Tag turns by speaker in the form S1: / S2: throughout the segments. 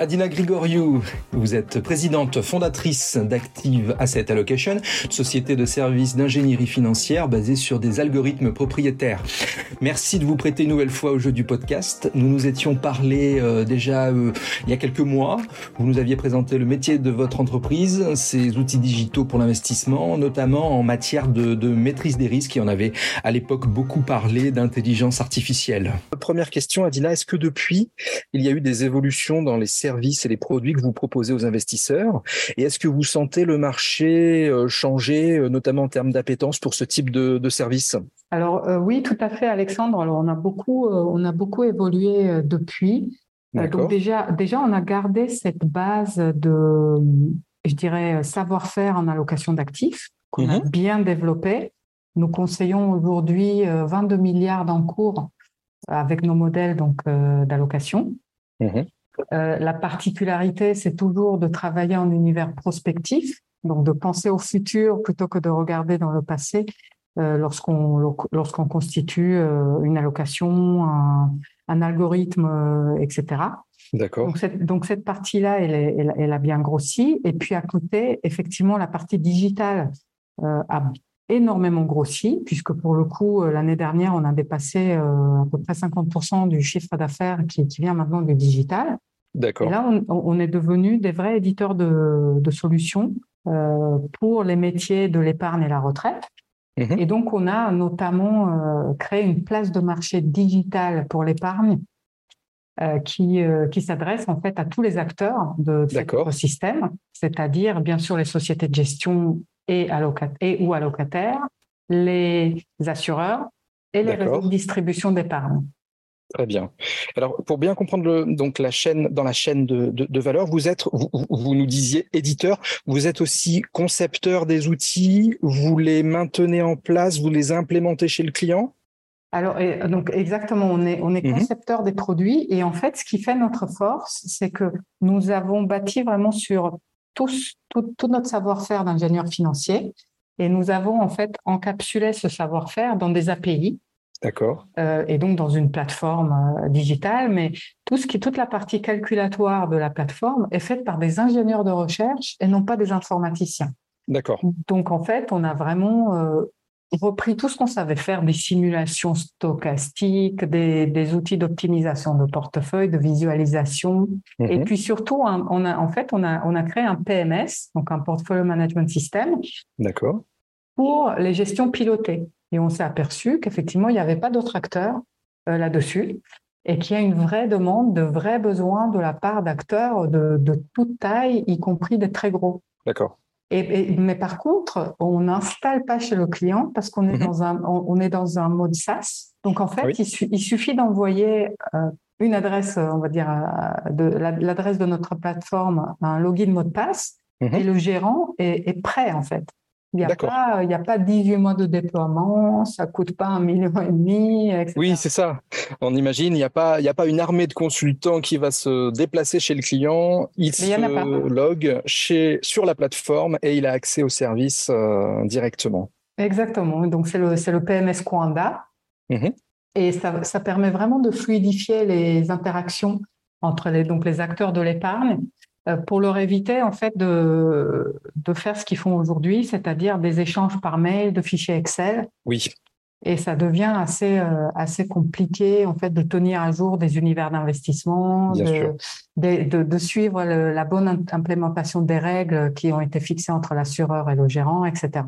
S1: Adina Grigoriou, vous êtes présidente fondatrice d'Active Asset Allocation, société de services d'ingénierie financière basée sur des algorithmes propriétaires. Merci de vous prêter une nouvelle fois au jeu du podcast. Nous nous étions parlé euh, déjà euh, il y a quelques mois. Vous nous aviez présenté le métier de votre entreprise, ses outils digitaux pour l'investissement, notamment en matière de, maîtrise des risques. Et on avait à l'époque beaucoup parlé d'intelligence artificielle. Première question, Adina, est-ce que depuis, il y a eu des évolutions dans les services et les produits que vous proposez aux investisseurs Et est-ce que vous sentez le marché euh, changer, euh, notamment en termes d'appétence pour ce type de, de service?
S2: Alors euh, oui, tout à fait, Alexandre. Alors on a beaucoup, euh, on a beaucoup évolué depuis. Donc déjà, déjà, on a gardé cette base de, je dirais, savoir-faire en allocation d'actifs qu'on
S1: Mhm.
S2: a bien développé. Nous conseillons aujourd'hui euh, 22 milliards d'encours avec nos modèles donc euh, d'allocation.
S1: Mhm.
S2: Euh, la particularité, c'est toujours de travailler en univers prospectif, donc de penser au futur plutôt que de regarder dans le passé euh, lorsqu'on lorsqu'on constitue euh, une allocation, un, un algorithme, etc.
S1: D'accord.
S2: Donc cette, donc cette partie-là, elle, est- elle, elle a bien grossi. Et puis à côté, effectivement, la partie digitale a énormément grossi, puisque pour le coup, l'année dernière, on a dépassé à peu près 50% du chiffre d'affaires qui, qui vient maintenant du digital. Et là, on, on est devenu des vrais éditeurs de, de solutions euh, pour les métiers de l'épargne et la retraite.
S1: Mhm.
S2: Et donc, on a notamment euh, créé une place de marché digitale pour l'épargne euh, qui, qui s'adresse en fait à tous les acteurs de cet
S1: D'accord.
S2: écosystème, c'est-à-dire bien sûr les sociétés de gestion et, et ou allocataires, les assureurs et les réseaux de distribution d'épargne.
S1: Très bien. Alors, pour bien comprendre le, donc la chaîne, dans la chaîne de, de, de valeur, vous êtes, vous, vous- nous disiez éditeur, vous êtes aussi concepteur des outils, vous les maintenez en place, vous les implémentez chez le client?
S2: Alors, et, donc exactement, on est, on est
S1: Mhm.
S2: concepteur des produits et en fait, ce qui fait notre force, c'est que nous avons bâti vraiment sur tous- tout, tout notre savoir-faire d'ingénieur financier et nous avons en fait encapsulé ce savoir-faire dans des API
S1: D'accord.
S2: euh, et donc dans une plateforme euh, digitale, mais tout ce qui, toute la partie calculatoire de la plateforme est faite par des ingénieurs de recherche et non pas des informaticiens.
S1: D'accord.
S2: Donc, en fait, on a vraiment euh, repris tout ce qu'on savait faire, des simulations stochastiques, des, des outils d'optimisation de portefeuille, de visualisation. Et
S1: Mhm.
S2: puis surtout, on a, en fait, on a, on a créé un PMS, donc un Portfolio Management System,
S1: D'accord.
S2: pour les gestions pilotées. Et on s'est aperçu qu'effectivement, il n'y avait pas d'autres acteurs euh, là-dessus et qu'il y a une vraie demande, de vrais besoins de la part d'acteurs de, de toute taille, y compris des très gros.
S1: D'accord.
S2: Et, et- mais par contre, on n'installe pas chez le client parce qu'on est,
S1: Mhm.
S2: dans un, on, on est dans un mode SaaS. Donc, en fait,
S1: Oui.
S2: il, su- il suffit d'envoyer euh, une adresse, euh, on va dire, euh, de l'adresse de notre plateforme, un login mot de passe,
S1: Mhm.
S2: et le gérant est, est prêt, en fait. Il n'y a, pas- il y a pas 18 mois de déploiement, ça coûte pas un million et demi, etc.
S1: Oui, c'est ça. On imagine, il n'y a pas, a pas une armée de consultants qui va se déplacer chez le client. Il
S2: Mais il y en a pas.
S1: se log chez, sur la plateforme et il a accès au service euh, directement.
S2: Exactement. Donc, c'est le, le PMS Coanda.
S1: Mhm.
S2: Et ça, ça permet vraiment de fluidifier les interactions entre les, donc les acteurs de l'épargne pour leur éviter en fait de, de faire ce qu'ils font aujourd'hui, c'est-à-dire des échanges par mail, de fichiers Excel.
S1: Oui.
S2: Et ça devient assez, euh, assez compliqué en fait de tenir à jour des univers d'investissement, de, de, de- de suivre le- la bonne im- implémentation des règles qui ont été fixées entre l'assureur et le gérant, etc.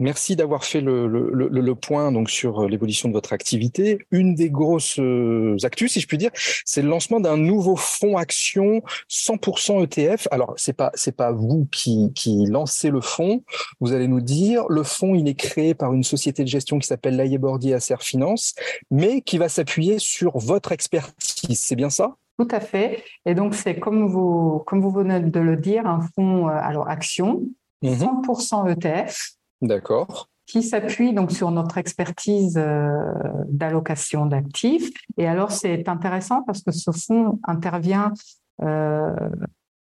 S1: Merci d'avoir fait le, le, le, le point donc sur l'évolution de votre activité. Une des grosses euh, actus, si je puis dire, c'est le lancement d'un nouveau fonds action 100% ETF. Alors c'est pas c'est pas vous qui qui lancez le fonds. Vous allez nous dire le fonds il est créé par une société de gestion qui s'appelle Laillé-Bordier Acer Finance, mais qui va s'appuyer sur votre expertise. C'est bien ça?
S2: Tout à fait. Et donc, c'est comme vous, comme vous venez de le dire, un fonds euh, alors action,
S1: Mhm.
S2: 100% ETF,
S1: D'accord.
S2: qui s'appuie donc sur notre expertise euh, d'allocation d'actifs. Et alors, c'est intéressant parce que ce fonds intervient, euh,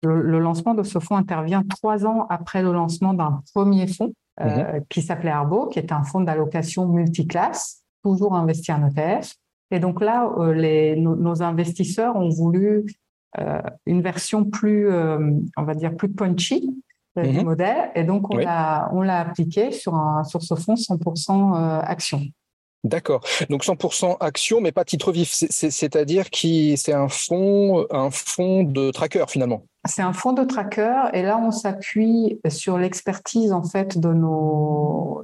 S2: le, le lancement de ce fonds intervient trois ans après le lancement d'un premier fonds euh, qui s'appelait Arbo, qui est un fonds d'allocation multiclasse, toujours investi en ETF. Et donc là, les, nos, nos investisseurs ont voulu une version plus, on va dire, plus punchy du mhm. modèle. Et donc, on l'a appliqué sur, un, sur ce fonds 100% action.
S1: D'accord. Donc 100% action, mais pas titre vif. C'est-à-dire que c'est un fonds, un fonds de tracker finalement.
S2: C'est un fonds de tracker, et là on s'appuie sur l'expertise en fait de nos.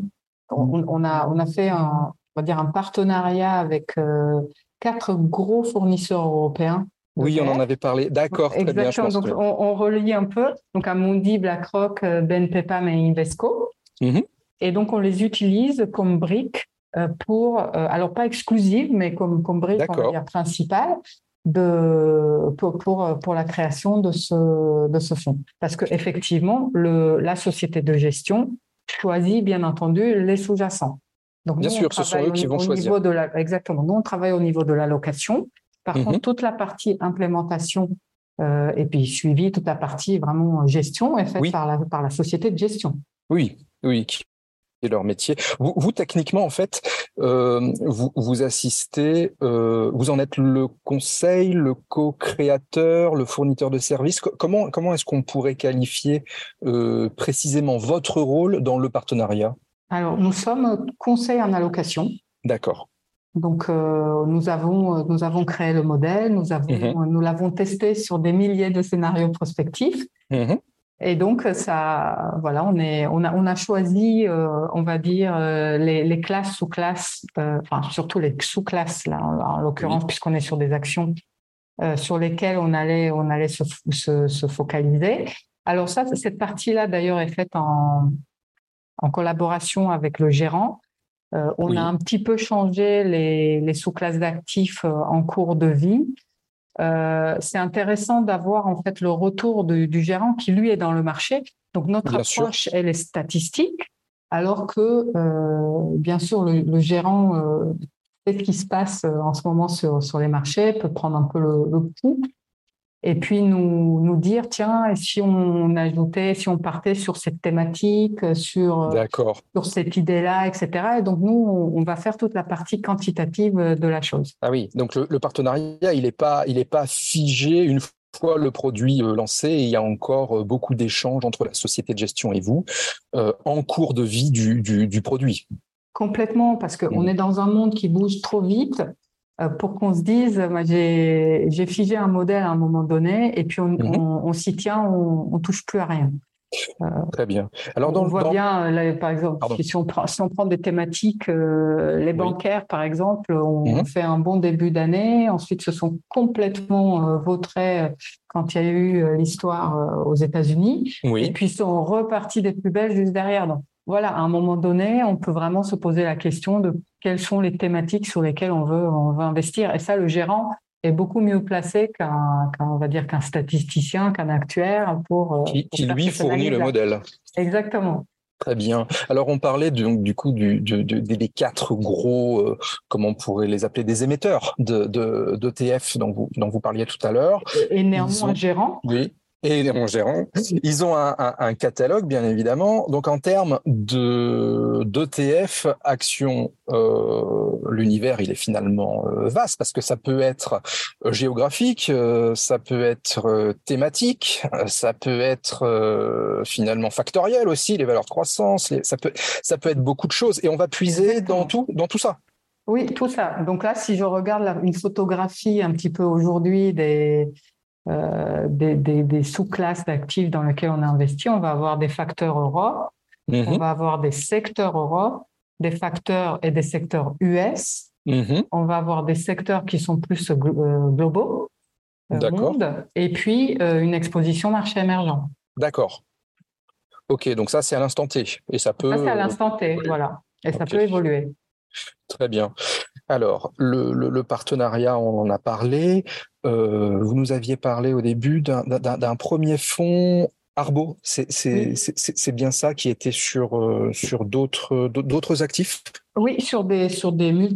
S2: On, a on a fait un on va dire un partenariat avec euh, quatre gros fournisseurs européens.
S1: Oui, on en avait parlé. D'accord,
S2: très bien. Donc on, on, relie un peu. Donc Amundi, BlackRock, euh, BNP Pam et Invesco. Mhm. Et donc on les utilise comme briques euh, pour, euh, alors pas exclusive, mais comme, comme brique principale de, pour, pour, pour, la création de ce, de ce fonds. Parce qu'effectivement, la société de gestion choisit bien entendu les sous-jacents.
S1: Donc, bien sûr, ce sont eux qui vont choisir.
S2: De la, exactement. Nous, on travaille au niveau de l'allocation. Par contre, mhm. toute la partie implémentation euh, et puis suivi, toute la partie vraiment gestion est faite par, la, par la société de gestion.
S1: Oui, oui, leur métier. Vous, techniquement, en fait, euh, vous, vous, assistez, euh, vous en êtes le conseil, le co-créateur, le fournisseur de services. Comment, comment est-ce qu'on pourrait qualifier euh, précisément votre rôle dans le partenariat?
S2: Alors, nous sommes conseil en allocation.
S1: D'accord.
S2: Donc, nous, avons, nous avons créé le modèle, nous, avons, mmh nous l'avons testé sur des milliers de scénarios prospectifs. Mmh et donc, ça, voilà, on, est, on, a, on a choisi, euh, on va dire, euh, les, les, classes sous-classes, euh, enfin, surtout les sous-classes, là, en, l'occurrence, puisqu'on est sur des actions sur lesquelles on allait, on allait se, se, se focaliser. Alors, ça, cette partie-là, d'ailleurs, est faite en, en collaboration avec le gérant. On a un petit peu changé les, les sous-classes d'actifs en cours de vie. Euh, c'est intéressant d'avoir en fait le retour du gérant qui lui est dans le marché. Donc notre approche elle est statistique, alors que euh, bien sûr le, gérant euh, ce qui se passe en ce moment sur, sur les marchés peut prendre un peu le, le pouls et puis nous, nous dire, tiens, et si on ajoutait, si on partait sur cette thématique, sur, sur cette idée-là, etc. Et donc nous, on va faire toute la partie quantitative de la chose.
S1: Ah oui, donc le, partenariat, il n'est pas, il pas figé une fois le produit euh, lancé, il y a encore euh, beaucoup d'échanges entre la société de gestion et vous euh, en cours de vie du, du, produit.
S2: Complètement, parce qu'on mmh. est dans un monde qui bouge trop vite euh, pour qu'on se dise, j'ai figé un modèle à un moment donné, et puis on, mhm. s'y tient, on, on touche plus à rien.
S1: Euh, Très bien.
S2: Alors, on voit bien, par exemple, si on, prend, si on, prend, des thématiques, euh, les bancaires, par exemple, on mhm. fait un bon début d'année, ensuite se sont complètement vautrés quand il y a eu l'histoire aux États-Unis, et puis sont repartis des plus belles juste derrière. Donc, voilà, à un moment donné, on peut vraiment se poser la question de quelles sont les thématiques sur lesquelles on veut, on veut investir. Et ça, le gérant est beaucoup mieux placé qu'un, on va dire qu'un statisticien, qu'un actuaire pour,
S1: euh, qui, lui fournit le modèle.
S2: Exactement.
S1: Très bien. Alors on parlait donc du coup du, des quatre gros, euh, comment on pourrait les appeler, des émetteurs de, d'ETF dont vous, dont vous parliez tout à l'heure.
S2: Et néanmoins gérant.
S1: Oui et mon gérant. Ils ont un, catalogue, bien évidemment. Donc, en termes de d'ETF, action, euh, l'univers, il est finalement euh, vaste parce que ça peut être euh, géographique, ça peut être thématique, ça peut être finalement factoriel aussi, les valeurs de croissance, ça peut ça peut être beaucoup de choses. Et on va puiser dans tout dans tout ça.
S2: Oui, tout ça. Donc là, si je regarde une photographie un petit peu aujourd'hui des euh, des, sous-classes d'actifs dans lesquels on a investi. On va avoir des facteurs Europe, mhm. on va avoir des secteurs Europe, des facteurs et des secteurs US. Mhm. On va avoir des secteurs qui sont plus euh, globaux, euh, monde, et puis une exposition marché émergent.
S1: D'accord. Ok, donc ça c'est à l'instant T et ça peut.
S2: Ça c'est à l'instant T, voilà, et ça peut évoluer.
S1: Très bien. Alors, le, partenariat, on en a parlé. Euh, vous nous aviez parlé au début d'un premier fonds Arbo. C'est bien ça qui était sur, euh, sur d'autres actifs?
S2: Oui, sur des, sur des,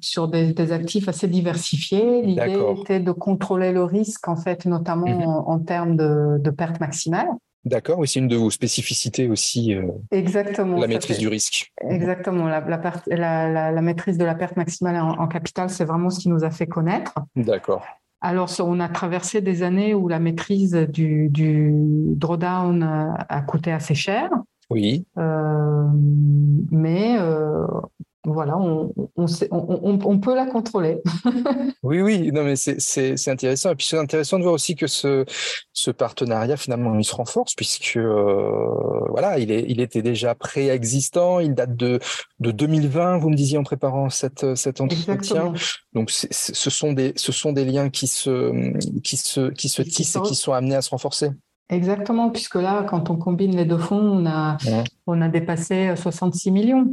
S2: sur, des, actifs assez diversifiés. L'idée était de contrôler le risque, en fait, notamment mhm. en, termes de, de perte maximale.
S1: D'accord, oui, c'est une de vos spécificités aussi. Euh,
S2: Exactement.
S1: La maîtrise du risque.
S2: Exactement. La, la, la, maîtrise de la perte maximale en, capital, c'est vraiment ce qui nous a fait connaître.
S1: D'accord.
S2: alors, on a traversé des années où la maîtrise du, du drawdown a coûté assez cher.
S1: Oui.
S2: Euh, mais euh, voilà, on, on, on, on, peut la contrôler.
S1: oui, oui, non, mais c'est intéressant. Et puis c'est intéressant de voir aussi que ce, ce partenariat, finalement, il se renforce, puisque euh, voilà, il, est, il était déjà préexistant, il date de, de 2020, vous me disiez en préparant cette, cet entretien. Donc ce, sont des, ce sont des liens qui se, qui se, qui se tissent et qui sont amenés à se renforcer.
S2: Exactement, puisque là, quand on combine les deux fonds, on a, on a dépassé 66 millions.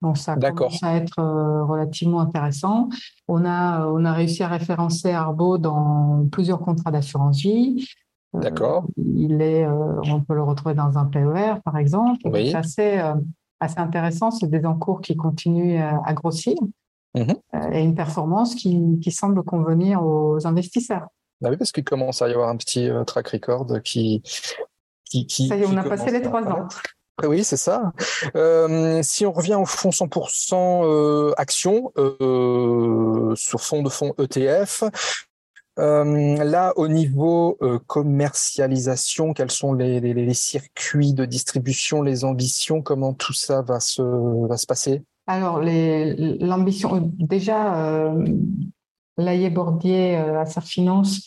S2: Donc ça commence à être euh, relativement intéressant. On a, on a réussi à référencer Arbo dans plusieurs contrats d'assurance vie.
S1: Euh, D'accord.
S2: il est, euh, on peut le retrouver dans un PER, par exemple.
S1: Oui.
S2: C'est assez, assez intéressant. C'est des encours qui continuent à, grossir
S1: mhm.
S2: et une performance qui, qui semble convenir aux investisseurs.
S1: Bah oui, parce qu'il commence à y avoir un petit track record qui, qui, qui
S2: Ça y est, on a passé les trois ans.
S1: Oui, c'est ça. Euh, si on revient au fonds 100% euh, action euh, sur fond de fonds ETF, là, au niveau commercialisation, quels sont les, les, de distribution, les ambitions Comment tout ça va se, passer?
S2: Alors, l'ambition, déjà, Laillé Bordier, à sa finance,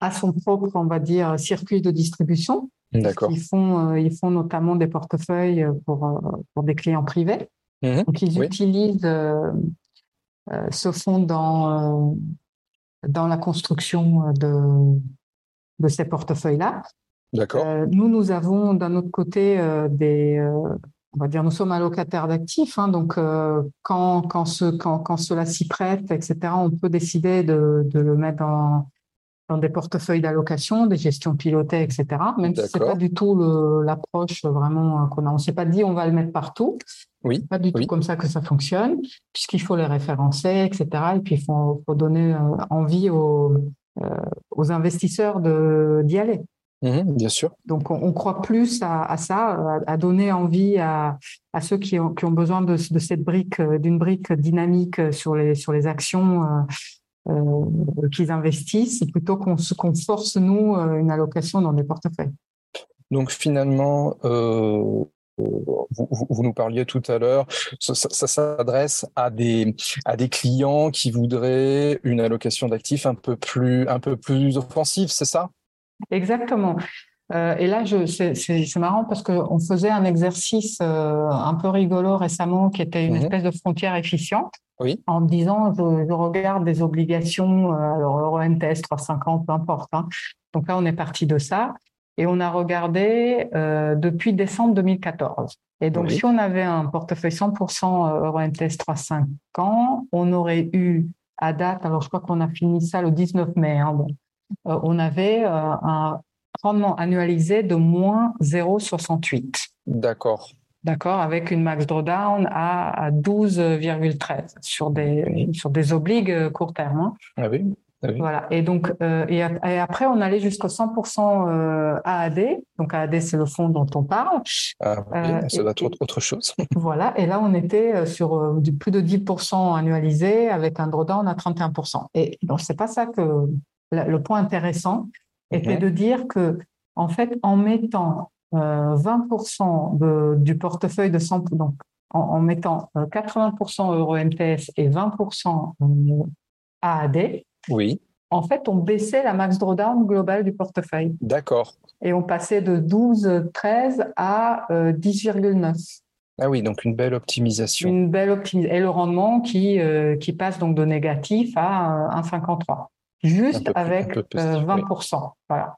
S2: a son propre, on va dire, circuit de distribution.
S1: D'accord.
S2: Ils font, euh, ils font notamment des portefeuilles pour, euh, pour des clients privés.
S1: Mmh
S2: Donc, ils utilisent euh, ce fonds dans, dans la construction de, de ces portefeuilles-là.
S1: D'accord.
S2: nous, nous avons d'un autre côté des, on va dire, nous sommes allocataires d'actifs, hein, donc quand, quand, ce, quand, quand cela s'y prête, etc., on peut décider de, de le mettre dans, dans des portefeuilles d'allocation, des gestions pilotées, etc. Même si c'est pas du tout l'approche vraiment euh, qu'on a. On s'est pas dit on va le mettre partout.
S1: Oui.
S2: Pas du tout comme ça que ça fonctionne, puisqu'il faut les référencer, etc. Et puis il faut, faut donner euh, envie aux, euh, aux investisseurs d'y aller.
S1: Mmh, bien sûr.
S2: Donc, on, croit plus à, ça, à, donner envie à, à ceux qui ont, qui ont besoin de, de cette brique, d'une brique dynamique sur les, sur les actions qu'ils investissent plutôt qu'on force, nous, euh, une allocation dans des portefeuilles.
S1: Donc finalement, euh, vous, nous parliez tout à l'heure, ça, s'adresse à des, à des clients qui voudraient une allocation d'actifs un peu plus, un peu plus offensive, c'est ça?
S2: Exactement. Et là, c'est marrant parce qu'on faisait un exercice un peu rigolo récemment qui était une mmh espèce de frontière efficiente.
S1: Oui.
S2: En me disant, je, regarde des obligations, euh, alors Euro NTS 350, peu importe. Hein. Donc là, on est parti de ça. Et on a regardé euh, depuis décembre 2014. Et donc, si on avait un portefeuille 100% Euro NTS 350, on aurait eu à date, alors je crois qu'on a fini ça le 19 mai, hein, bon, euh, on avait un rendement annualisé de moins 0,68.
S1: D'accord.
S2: D'accord, avec une max drawdown à, 12,13 sur des sur des obligues euh, court terme. Hein.
S1: Ah oui. Ah oui.
S2: Voilà. Et donc euh, et, après on allait jusqu'au 100% euh, AAD. Donc AAD c'est le fonds dont on parle.
S1: Ah oui, ça va être autre chose.
S2: voilà. Et là on était sur du plus de 10% annualisé avec un drawdown à 31%. Et donc c'est pas ça que le point intéressant était de dire que en fait en mettant 20% euh, du portefeuille de 100, donc en, mettant 80% euh, euro MTS et 20% AAD,
S1: oui.
S2: en fait, on baissait la max drawdown globale du portefeuille.
S1: D'accord.
S2: Et on passait de 12,13 à 10,9. Euh,
S1: ah oui, donc une belle optimisation.
S2: Une belle optimisation. Et le rendement qui, qui passe donc de négatif à 1,53. Juste avec 20%. Voilà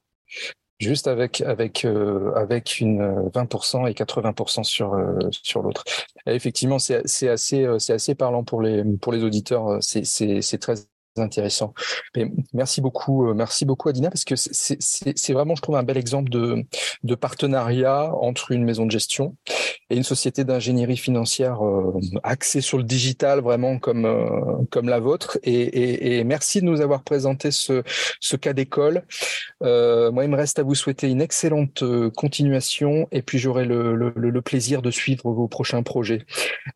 S1: juste avec avec euh, avec une 20% euh, et 80% sur euh, sur l'autre. Effectivement, c'est assez c'est assez parlant pour les pour les auditeurs. C'est très intéressant. Mais merci beaucoup, merci beaucoup Adina, parce que c'est vraiment, je trouve, un bel exemple de, de partenariat entre une maison de gestion et une société d'ingénierie financière euh, axée sur le digital, vraiment comme euh, comme la vôtre. Et, et, et, merci de nous avoir présenté ce, ce cas d'école. Euh, moi, il me reste à vous souhaiter une excellente euh, continuation, et puis j'aurai le, le, le, plaisir de suivre vos prochains projets.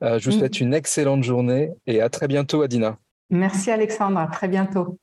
S1: Euh, je vous mm. souhaite une excellente journée et à très bientôt, Adina.
S2: Merci Alexandre, à très bientôt.